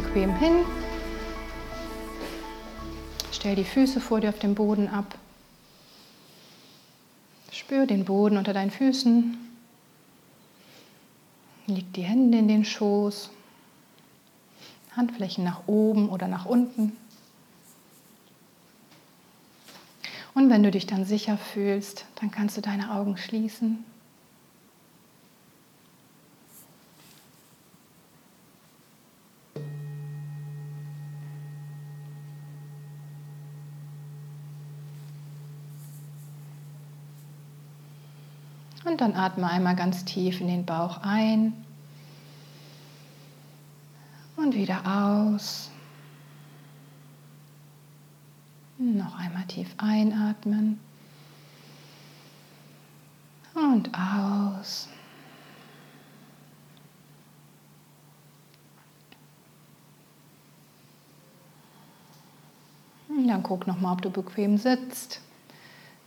Bequem hin. Stell die Füße vor dir auf dem Boden ab. Spür den Boden unter deinen Füßen. Leg die Hände in den Schoß. Handflächen nach oben oder nach unten. Und wenn du dich dann sicher fühlst, dann kannst du deine Augen schließen. Dann atme einmal ganz tief in den Bauch ein und wieder aus. Noch einmal tief einatmen und aus. Dann guck noch mal, ob du bequem sitzt.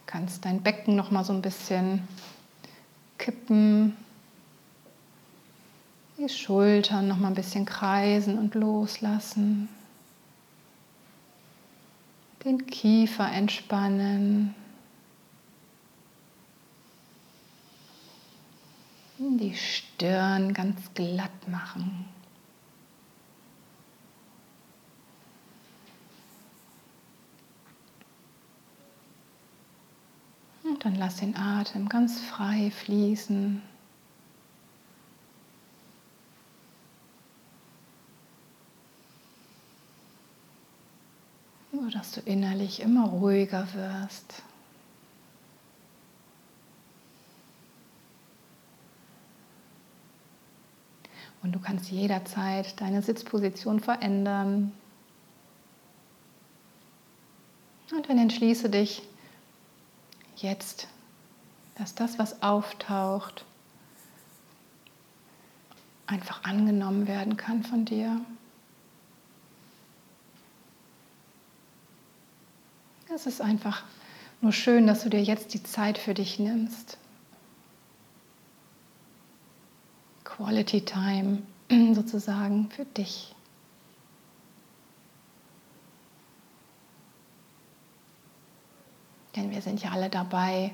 Kannst dein Becken noch mal so ein bisschen kippen. Die Schultern noch mal ein bisschen kreisen und loslassen. Den Kiefer entspannen. Die Stirn ganz glatt machen. Dann lass den Atem ganz frei fließen. So dass du innerlich immer ruhiger wirst. Und du kannst jederzeit deine Sitzposition verändern. Und dann entschließe dich, jetzt, dass das, was auftaucht, einfach angenommen werden kann von dir. Es ist einfach nur schön, dass du dir jetzt die Zeit für dich nimmst. Quality Time sozusagen für dich. Denn wir sind ja alle dabei,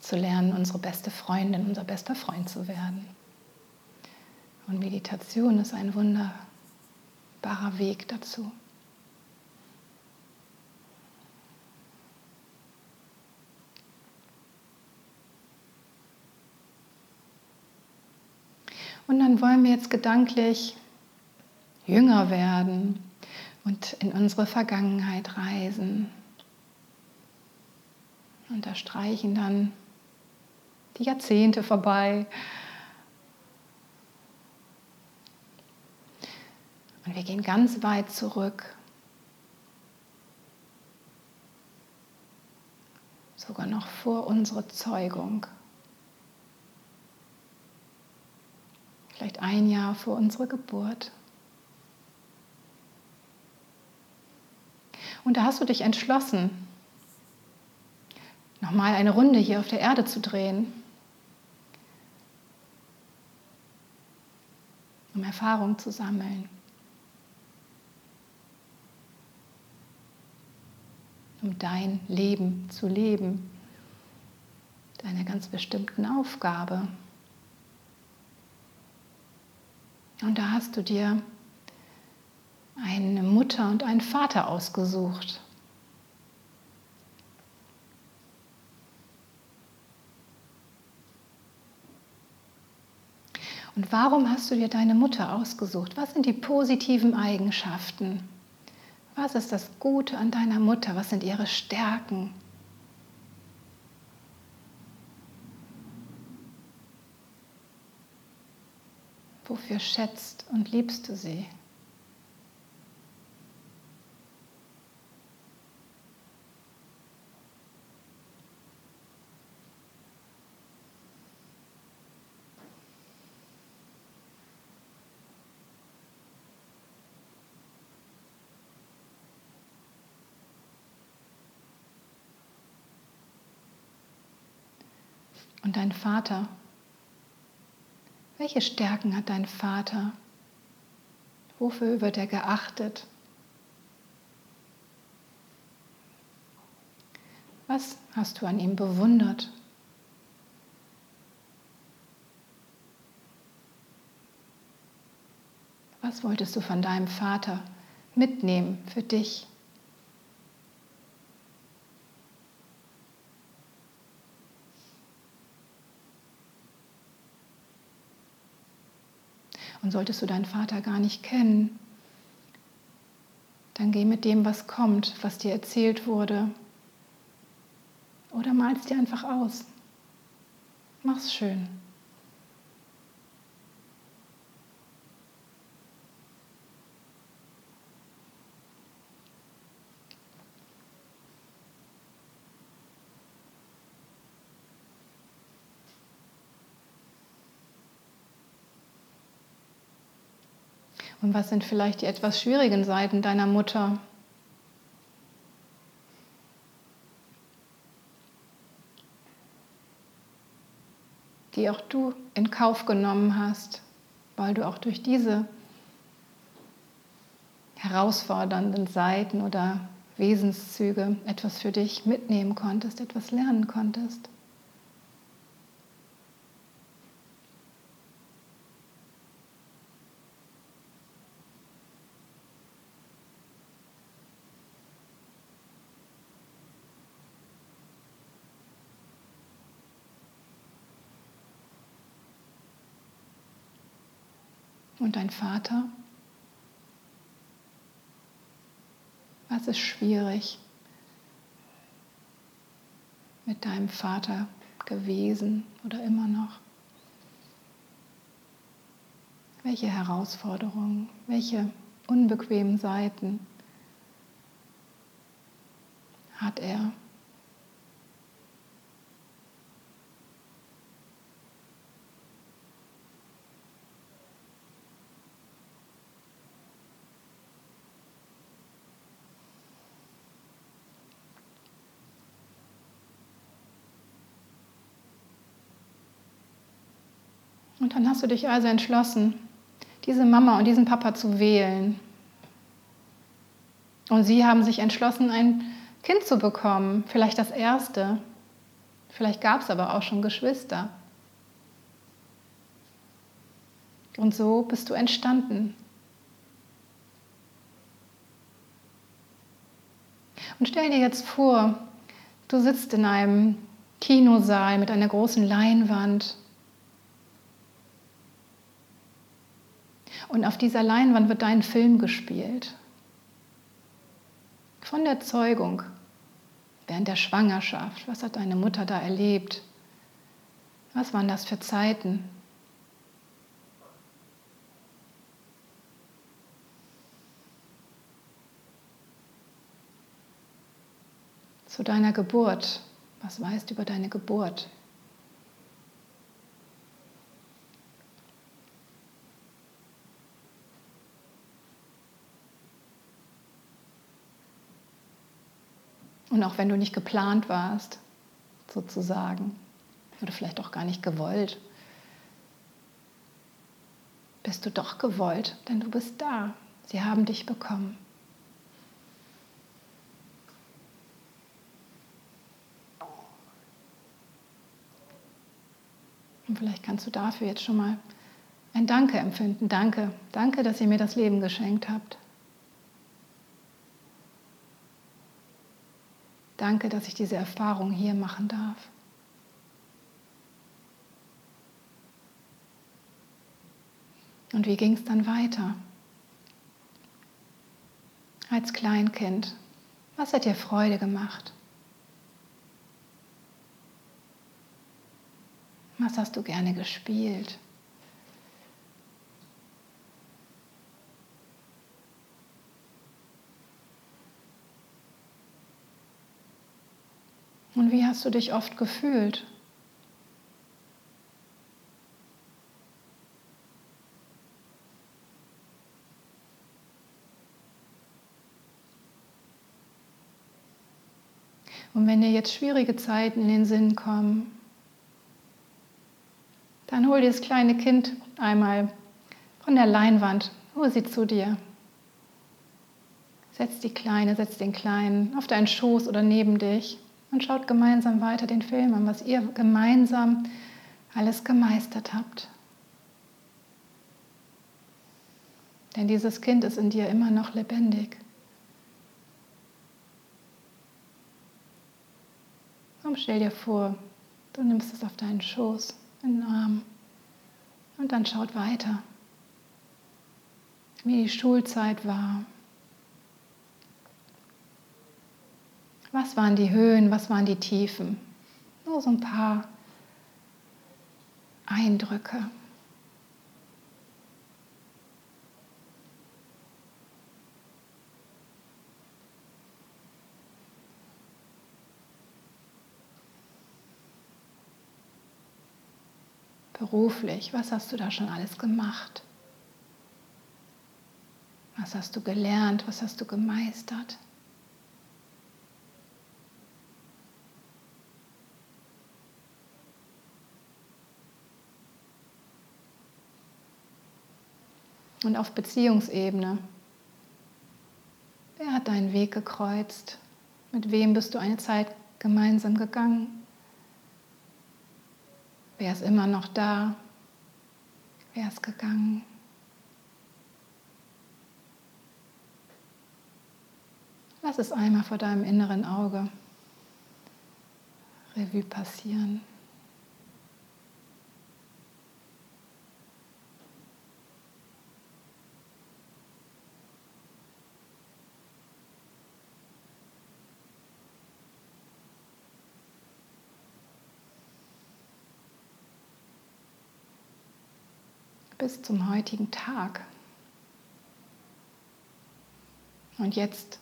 zu lernen, unsere beste Freundin, unser bester Freund zu werden. Und Meditation ist ein wunderbarer Weg dazu. Und dann wollen wir jetzt gedanklich jünger werden und in unsere Vergangenheit reisen und da streichen dann die Jahrzehnte vorbei. Und wir gehen ganz weit zurück. Sogar noch vor unserer Zeugung. Vielleicht ein Jahr vor unserer Geburt. Und da hast du dich entschlossen, nochmal eine Runde hier auf der Erde zu drehen, um Erfahrung zu sammeln, um dein Leben zu leben, deine ganz bestimmten Aufgabe. Und da hast du dir eine Mutter und einen Vater ausgesucht. Und warum hast du dir deine Mutter ausgesucht? Was sind die positiven Eigenschaften Was ist das Gute an deiner Mutter? Was sind ihre Stärken? Wofür schätzt und liebst du sie? Und dein Vater? Welche Stärken hat dein Vater? Wofür wird er geachtet? Was hast du an ihm bewundert? Was wolltest du von deinem Vater mitnehmen für dich? Und solltest du deinen Vater gar nicht kennen, dann geh mit dem, was kommt, was dir erzählt wurde. Oder malst dir einfach aus. Mach's schön. Und was sind vielleicht die etwas schwierigen Seiten deiner Mutter? die auch du in Kauf genommen hast, weil du auch durch diese herausfordernden Seiten oder Wesenszüge etwas für dich mitnehmen konntest, etwas lernen konntest. Und dein Vater? Was ist schwierig mit deinem Vater gewesen oder immer noch? Welche Herausforderungen, welche unbequemen Seiten hat er? Und dann hast du dich also entschlossen, diese Mama und diesen Papa zu wählen. Und sie haben sich entschlossen, ein Kind zu bekommen, vielleicht das erste. Vielleicht gab es aber auch schon Geschwister. Und so bist du entstanden. Und stell dir jetzt vor, du sitzt in einem Kinosaal mit einer großen Leinwand Und auf dieser Leinwand wird dein Film gespielt. Von der Zeugung, während der Schwangerschaft. Was hat deine Mutter da erlebt? Was waren das für Zeiten? Zu deiner Geburt. Was weißt du über deine Geburt? Und auch wenn du nicht geplant warst, sozusagen, oder vielleicht auch gar nicht gewollt, bist du doch gewollt, denn du bist da. Sie haben dich bekommen. Und vielleicht kannst du dafür jetzt schon mal ein Danke empfinden. Danke, danke, dass ihr mir das Leben geschenkt habt. Danke, dass ich diese Erfahrung hier machen darf. Und wie ging es dann weiter? als Kleinkind? Was hat dir Freude gemacht? Was hast du gerne gespielt? Und wie hast du dich oft gefühlt? Und wenn dir jetzt schwierige Zeiten in den Sinn kommen, dann hol dir das kleine Kind einmal von der Leinwand, hol sie zu dir. Setz die Kleine, setz den Kleinen auf deinen Schoß oder neben dich und schaut gemeinsam weiter den Film an, was ihr gemeinsam alles gemeistert habt. Denn dieses Kind ist in dir immer noch lebendig. Komm, stell dir vor, du nimmst es auf deinen Schoß in den Arm. Und dann schaut weiter, wie die Schulzeit war. Was waren die Höhen, was waren die Tiefen? Nur so ein paar Eindrücke. beruflich, was hast du da schon alles gemacht? Was hast du gelernt? Was hast du gemeistert? Und auf Beziehungsebene. Wer hat deinen Weg gekreuzt? Mit wem bist du eine Zeit gemeinsam gegangen? Wer ist immer noch da? Wer ist gegangen? Lass es einmal vor deinem inneren Auge Revue passieren. Bis zum heutigen Tag. Und jetzt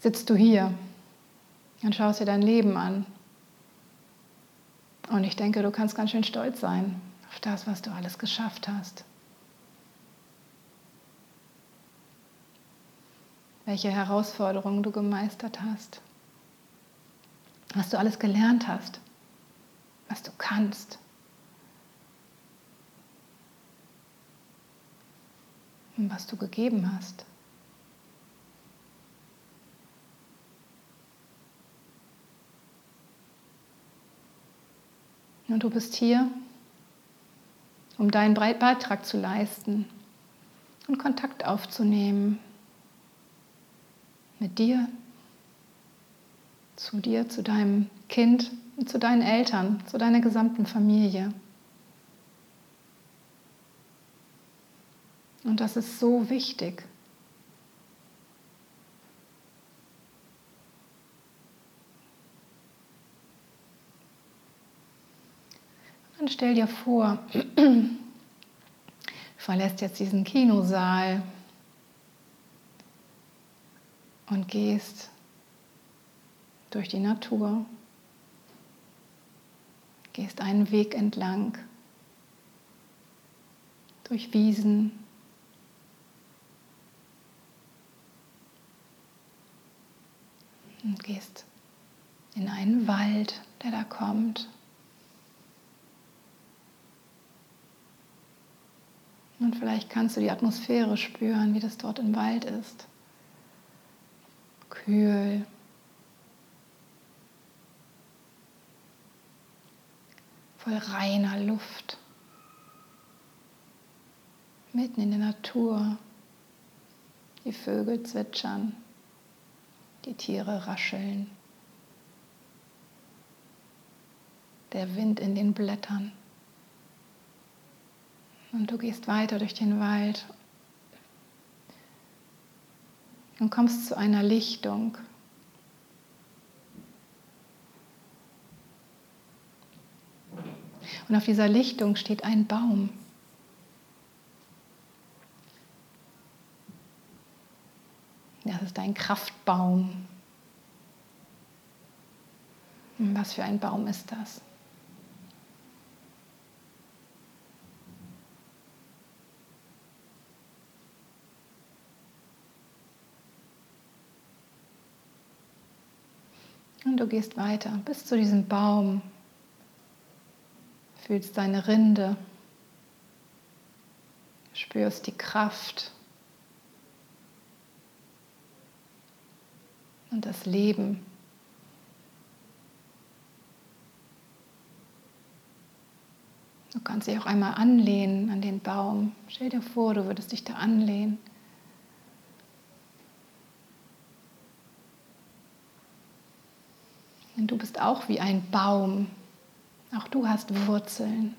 sitzt du hier und schaust dir dein Leben an. Und ich denke, du kannst ganz schön stolz sein auf das, was du alles geschafft hast. Welche Herausforderungen du gemeistert hast. Was du alles gelernt hast. Was du kannst. Und was du gegeben hast. Und du bist hier, um deinen Beitrag zu leisten und Kontakt aufzunehmen mit dir, zu dir, zu deinem Kind und zu deinen Eltern, zu deiner gesamten Familie. Und das ist so wichtig. Dann stell dir vor, verlässt jetzt diesen Kinosaal und gehst durch die Natur, gehst einen Weg entlang, durch Wiesen, und gehst in einen Wald, der da kommt. Und vielleicht kannst du die Atmosphäre spüren, wie das dort im Wald ist. Kühl. Voll reiner Luft. Mitten in der Natur. Die Vögel zwitschern die Tiere rascheln, der Wind in den Blättern. Und du gehst weiter durch den Wald und kommst zu einer Lichtung. Und auf dieser Lichtung steht ein Baum. Das ist ein Kraftbaum. Was für ein Baum ist das? Und du gehst weiter bis zu diesem Baum, fühlst deine Rinde, spürst die Kraft und das Leben. Du kannst dich auch einmal anlehnen an den Baum. Stell dir vor, du würdest dich da anlehnen. Und du bist auch wie ein Baum. Auch du hast Wurzeln,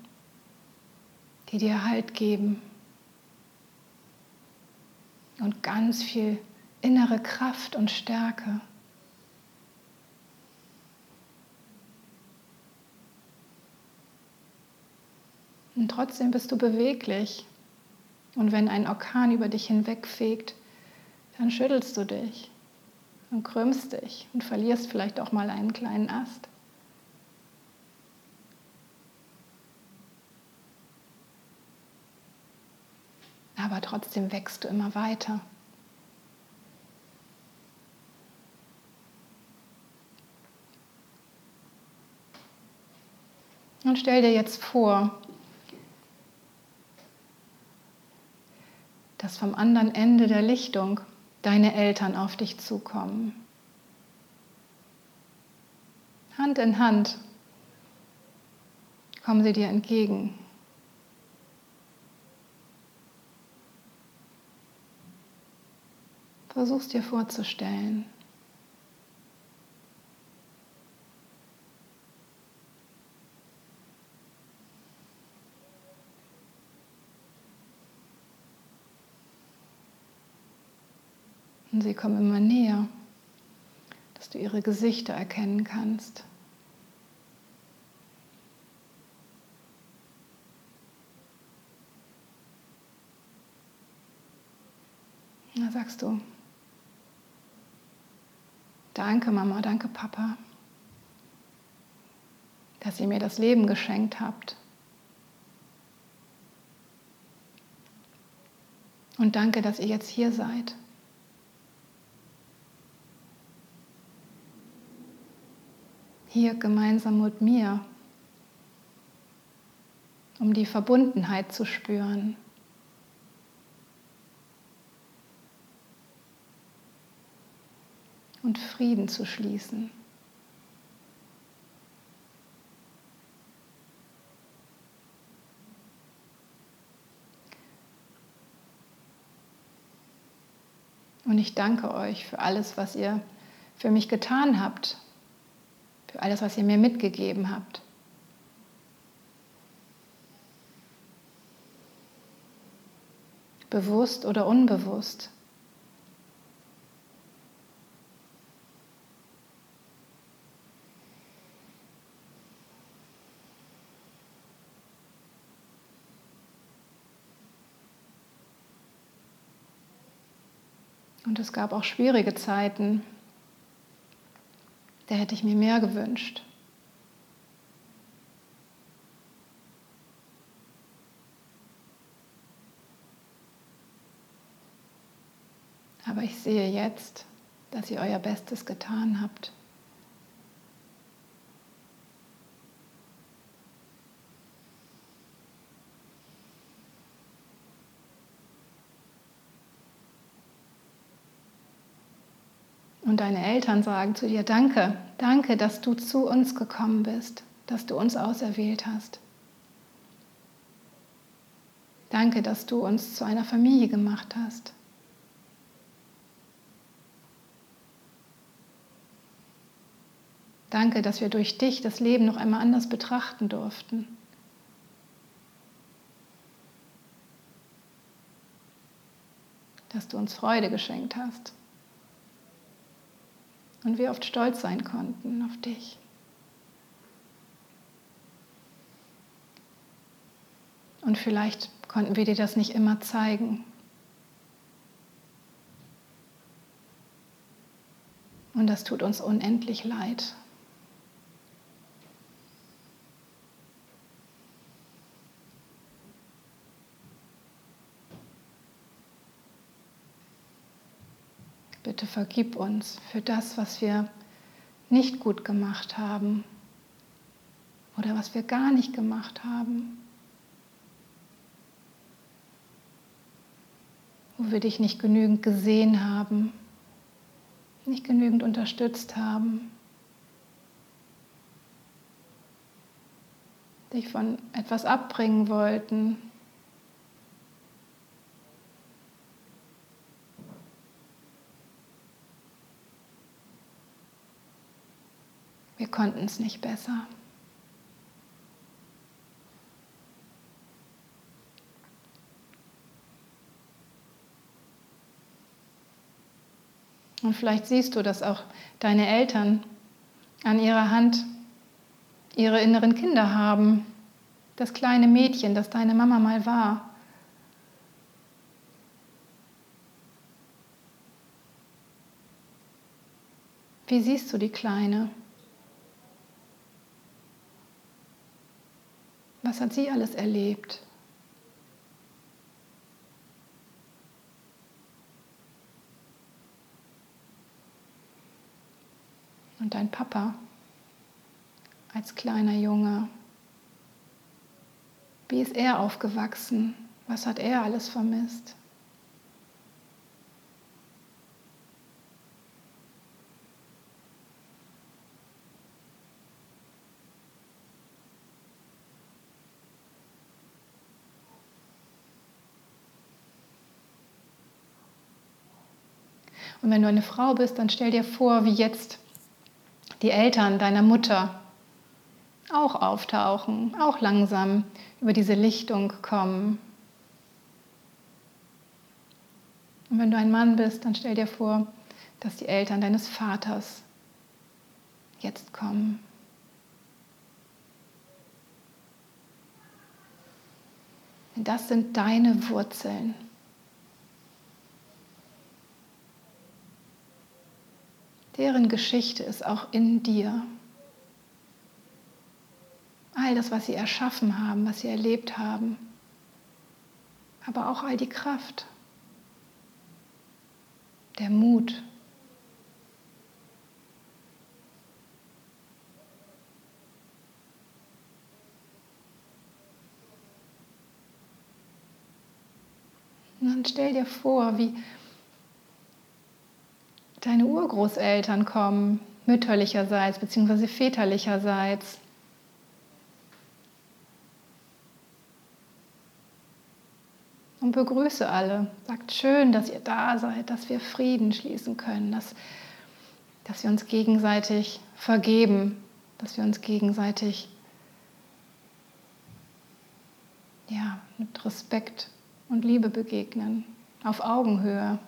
die dir Halt geben und ganz viel innere Kraft und Stärke. Und trotzdem bist du beweglich. Und wenn ein Orkan über dich hinwegfegt, dann schüttelst du dich und krümmst dich und verlierst vielleicht auch mal einen kleinen Ast. Aber trotzdem wächst du immer weiter. Und stell dir jetzt vor, dass vom anderen Ende der Lichtung deine Eltern auf dich zukommen. Hand in Hand kommen sie dir entgegen. Versuch's dir vorzustellen. Und sie kommen immer näher, dass du ihre Gesichter erkennen kannst. Da sagst du, danke Mama, danke Papa, dass ihr mir das Leben geschenkt habt. Und danke, dass ihr jetzt hier seid. Hier gemeinsam mit mir, um die Verbundenheit zu spüren. Und Frieden zu schließen. Und ich danke euch für alles, was ihr für mich getan habt für alles, was ihr mir mitgegeben habt. Bewusst oder unbewusst. Und es gab auch schwierige Zeiten, da hätte ich mir mehr gewünscht. Aber ich sehe jetzt, dass ihr euer Bestes getan habt. Und deine Eltern sagen zu dir, danke, danke, dass du zu uns gekommen bist, dass du uns auserwählt hast. Danke, dass du uns zu einer Familie gemacht hast. Danke, dass wir durch dich das Leben noch einmal anders betrachten durften. Dass du uns Freude geschenkt hast und wir oft stolz sein konnten auf dich. Und vielleicht konnten wir dir das nicht immer zeigen. Und das tut uns unendlich leid. Bitte vergib uns für das, was wir nicht gut gemacht haben oder was wir gar nicht gemacht haben. Wo wir dich nicht genügend gesehen haben, nicht genügend unterstützt haben, dich von etwas abbringen wollten, Wir konnten es nicht besser. Und vielleicht siehst du, dass auch deine Eltern an ihrer Hand ihre inneren Kinder haben. Das kleine Mädchen, das deine Mama mal war. Wie siehst du die Kleine? Was hat sie alles erlebt? Und dein Papa als kleiner Junge, wie ist er aufgewachsen? Was hat er alles vermisst? Und wenn du eine Frau bist, dann stell dir vor, wie jetzt die Eltern deiner Mutter auch auftauchen, auch langsam über diese Lichtung kommen. Und wenn du ein Mann bist, dann stell dir vor, dass die Eltern deines Vaters jetzt kommen. Denn das sind deine Wurzeln. Deren Geschichte ist auch in dir. All das, was sie erschaffen haben, was sie erlebt haben, aber auch all die Kraft, der Mut, Und dann stell dir vor, wie, deine Urgroßeltern kommen, mütterlicherseits bzw. väterlicherseits. Und begrüße alle. Sagt schön, dass ihr da seid, dass wir Frieden schließen können, dass, dass wir uns gegenseitig vergeben, dass wir uns gegenseitig ja, mit Respekt und Liebe begegnen, auf Augenhöhe.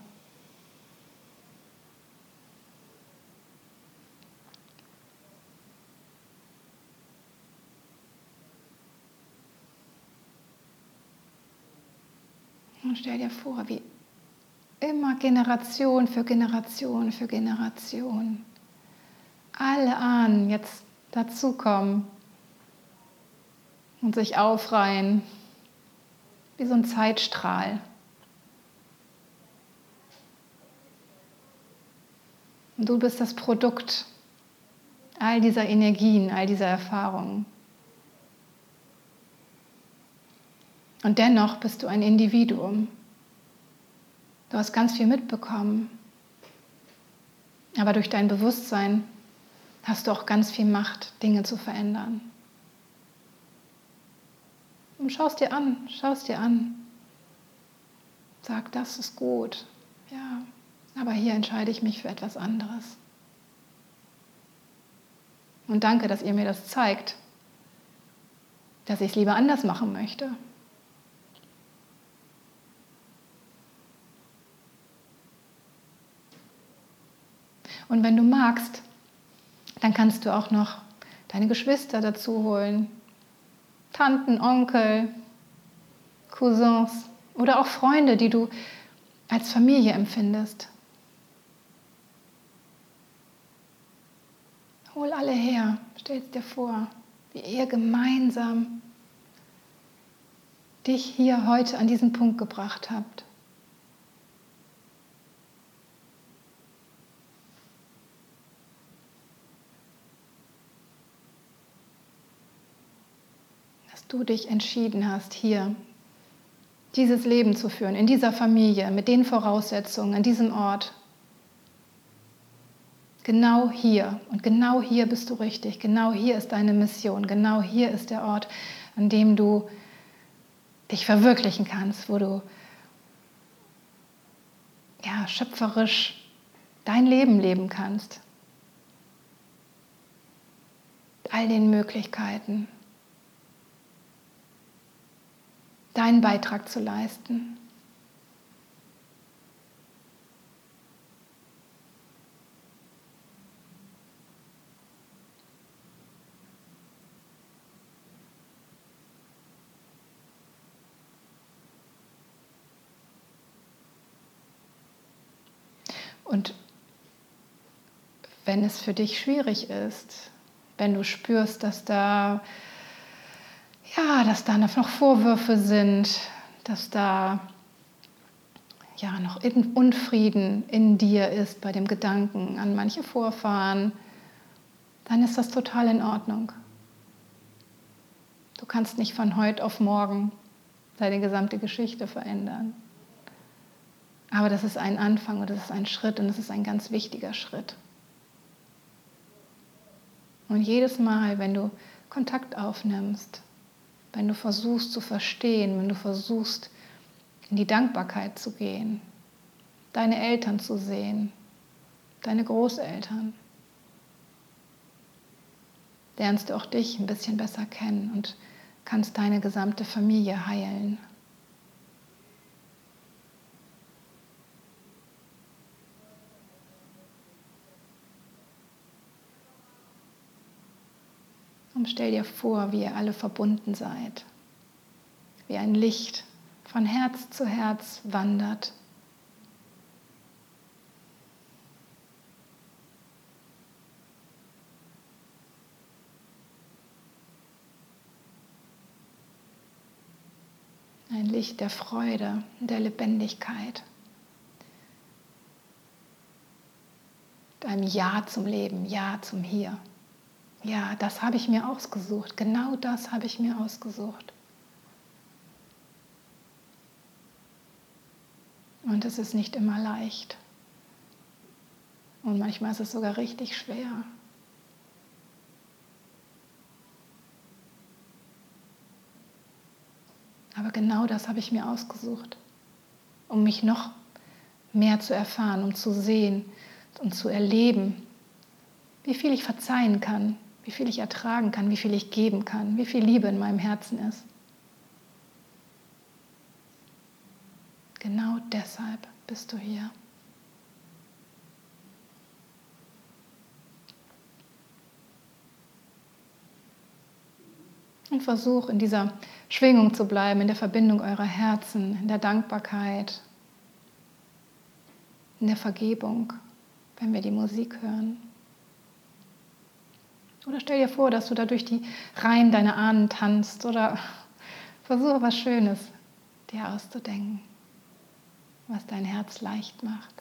Stell dir vor, wie immer Generation für Generation für Generation alle Ahnen jetzt dazukommen und sich aufreihen wie so ein Zeitstrahl. Und du bist das Produkt all dieser Energien, all dieser Erfahrungen. Und dennoch bist du ein Individuum. Du hast ganz viel mitbekommen. Aber durch dein Bewusstsein hast du auch ganz viel Macht, Dinge zu verändern. Und schau es dir an, schau es dir an. Sag, das ist gut. Ja, aber hier entscheide ich mich für etwas anderes. Und danke, dass ihr mir das zeigt, dass ich es lieber anders machen möchte. Und wenn du magst, dann kannst du auch noch deine Geschwister dazu holen. Tanten, Onkel, Cousins oder auch Freunde, die du als Familie empfindest. Hol alle her, stell dir vor, wie ihr gemeinsam dich hier heute an diesen Punkt gebracht habt. Dass du dich entschieden hast, hier dieses Leben zu führen, in dieser Familie, mit den Voraussetzungen, an diesem Ort. Genau hier und genau hier bist du richtig, genau hier ist deine Mission, genau hier ist der Ort, an dem du dich verwirklichen kannst, wo du ja, schöpferisch dein Leben leben kannst. All den Möglichkeiten, deinen Beitrag zu leisten. Und wenn es für dich schwierig ist, wenn du spürst, dass da ja, dass da noch Vorwürfe sind, dass da ja noch Unfrieden in dir ist bei dem Gedanken an manche Vorfahren, dann ist das total in Ordnung. Du kannst nicht von heute auf morgen deine gesamte Geschichte verändern. Aber das ist ein Anfang und das ist ein Schritt und das ist ein ganz wichtiger Schritt. Und jedes Mal, wenn du Kontakt aufnimmst, wenn du versuchst zu verstehen, wenn du versuchst in die Dankbarkeit zu gehen, deine Eltern zu sehen, deine Großeltern, lernst du auch dich ein bisschen besser kennen und kannst deine gesamte Familie heilen. Und stell dir vor, wie ihr alle verbunden seid, wie ein Licht von Herz zu Herz wandert. Ein Licht der Freude, der Lebendigkeit. Ein Ja zum Leben, Ja zum Hier. Ja, das habe ich mir ausgesucht. Genau das habe ich mir ausgesucht. Und es ist nicht immer leicht. Und manchmal ist es sogar richtig schwer. Aber genau das habe ich mir ausgesucht, um mich noch mehr zu erfahren, um zu sehen und zu erleben, wie viel ich verzeihen kann, wie viel ich ertragen kann, wie viel ich geben kann, wie viel Liebe in meinem Herzen ist. Genau deshalb bist du hier. Und versuch in dieser Schwingung zu bleiben, in der Verbindung eurer Herzen, in der Dankbarkeit, in der Vergebung, wenn wir die Musik hören. Oder stell dir vor, dass du da durch die Reihen deiner Ahnen tanzt oder versuche was Schönes dir auszudenken, was dein Herz leicht macht.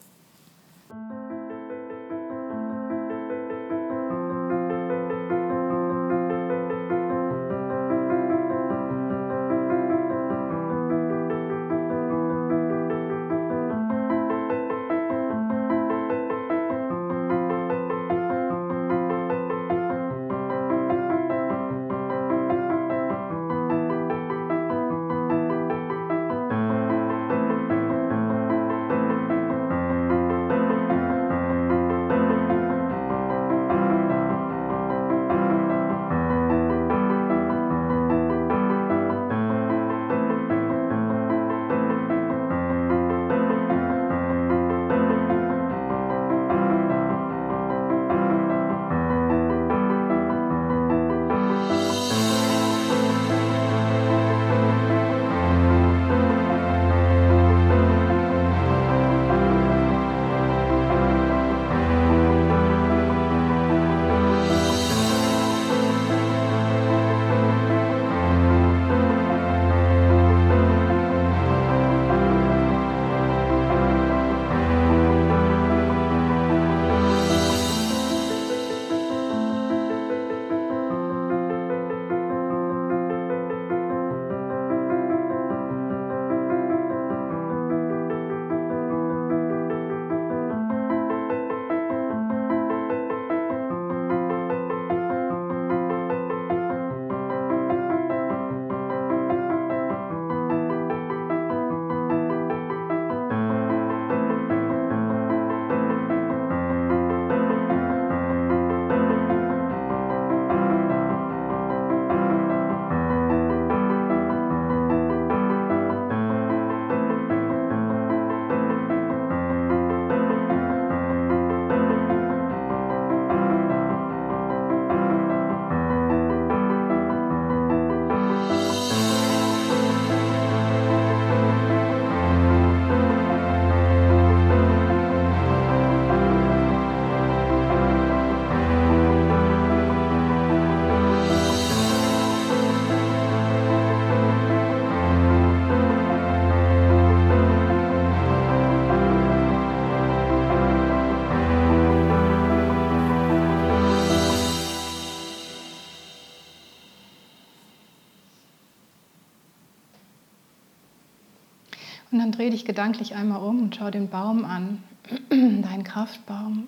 Dreh dich gedanklich einmal um und schau den Baum an, deinen Kraftbaum.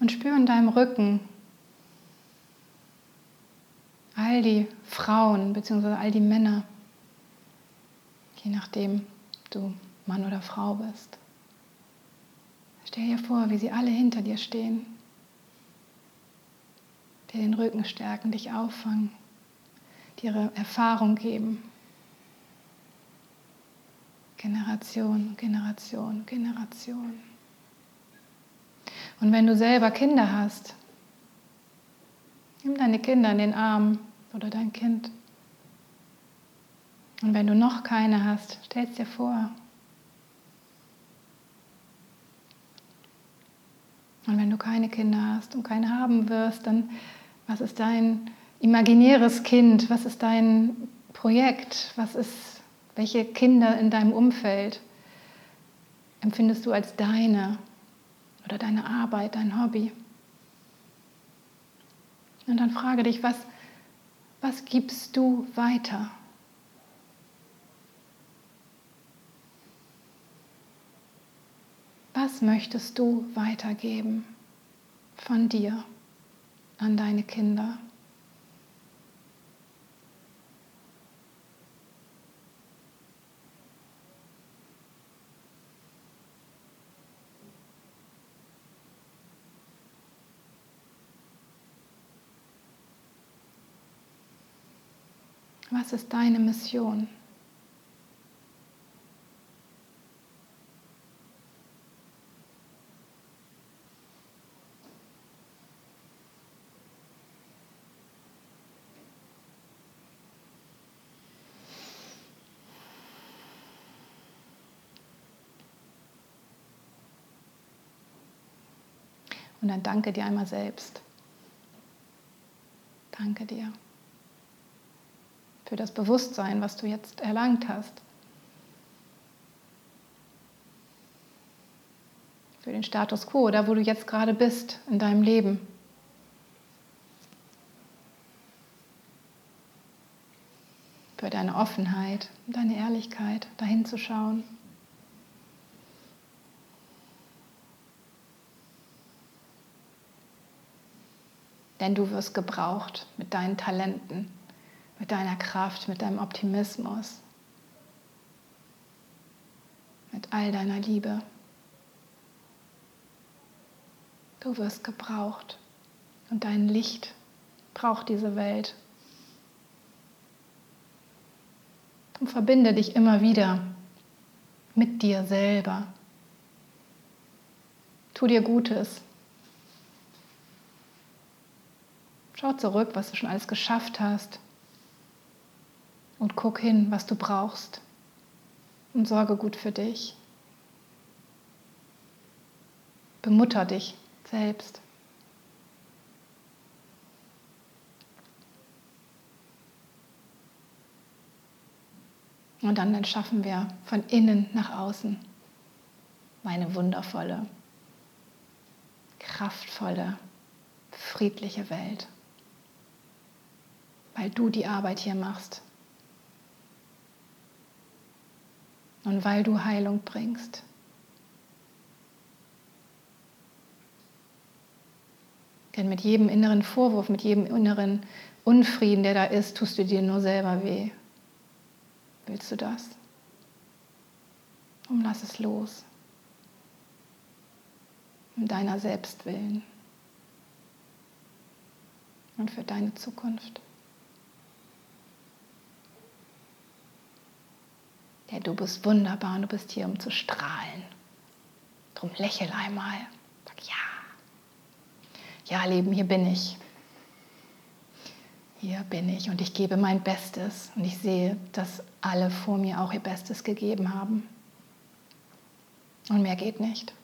Und spür in deinem Rücken all die Frauen bzw. all die Männer, je nachdem du Mann oder Frau bist. Stell dir vor, wie sie alle hinter dir stehen, dir den Rücken stärken, dich auffangen, dir ihre Erfahrung geben. Generation, Generation, Generation. Und wenn du selber Kinder hast, nimm deine Kinder in den Arm oder dein Kind. Und wenn du noch keine hast, stell es dir vor. Und wenn du keine Kinder hast und keine haben wirst, dann was ist dein imaginäres Kind? Was ist dein Projekt? Was ist welche Kinder in deinem Umfeld empfindest du als deine oder deine Arbeit, dein Hobby? Und dann frage dich, was, was gibst du weiter? Was möchtest du weitergeben von dir an deine Kinder? Was ist deine Mission? Und dann danke dir einmal selbst. Danke dir für das Bewusstsein, was du jetzt erlangt hast. Für den Status quo, da wo du jetzt gerade bist in deinem Leben. Für deine Offenheit, deine Ehrlichkeit, dahin zu schauen. Denn du wirst gebraucht mit deinen Talenten mit deiner Kraft, mit deinem Optimismus, mit all deiner Liebe. Du wirst gebraucht und dein Licht braucht diese Welt. Und verbinde dich immer wieder mit dir selber. Tu dir Gutes. Schau zurück, was du schon alles geschafft hast, und guck hin, was du brauchst und sorge gut für dich. Bemutter dich selbst. Und dann, dann schaffen wir von innen nach außen meine wundervolle, kraftvolle, friedliche Welt. Weil du die Arbeit hier machst. Und weil du Heilung bringst. Denn mit jedem inneren Vorwurf, mit jedem inneren Unfrieden, der da ist, tust du dir nur selber weh. Willst du das? Und lass es los. Um deiner selbst willen. Und für deine Zukunft. Ja, du bist wunderbar und du bist hier, um zu strahlen. Drum lächel einmal. Sag ja. Ja, Leben, hier bin ich. Hier bin ich und ich gebe mein Bestes und ich sehe, dass alle vor mir auch ihr Bestes gegeben haben. Und mehr geht nicht.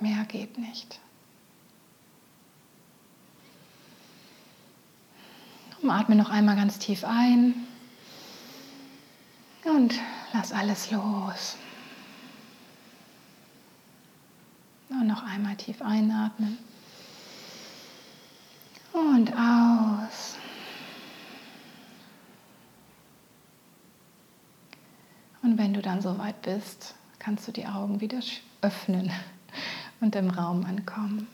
Mehr geht nicht. Atme noch einmal ganz tief ein und lass alles los. Und noch einmal tief einatmen und aus. Und wenn du dann soweit bist, kannst du die Augen wieder öffnen und im Raum ankommen.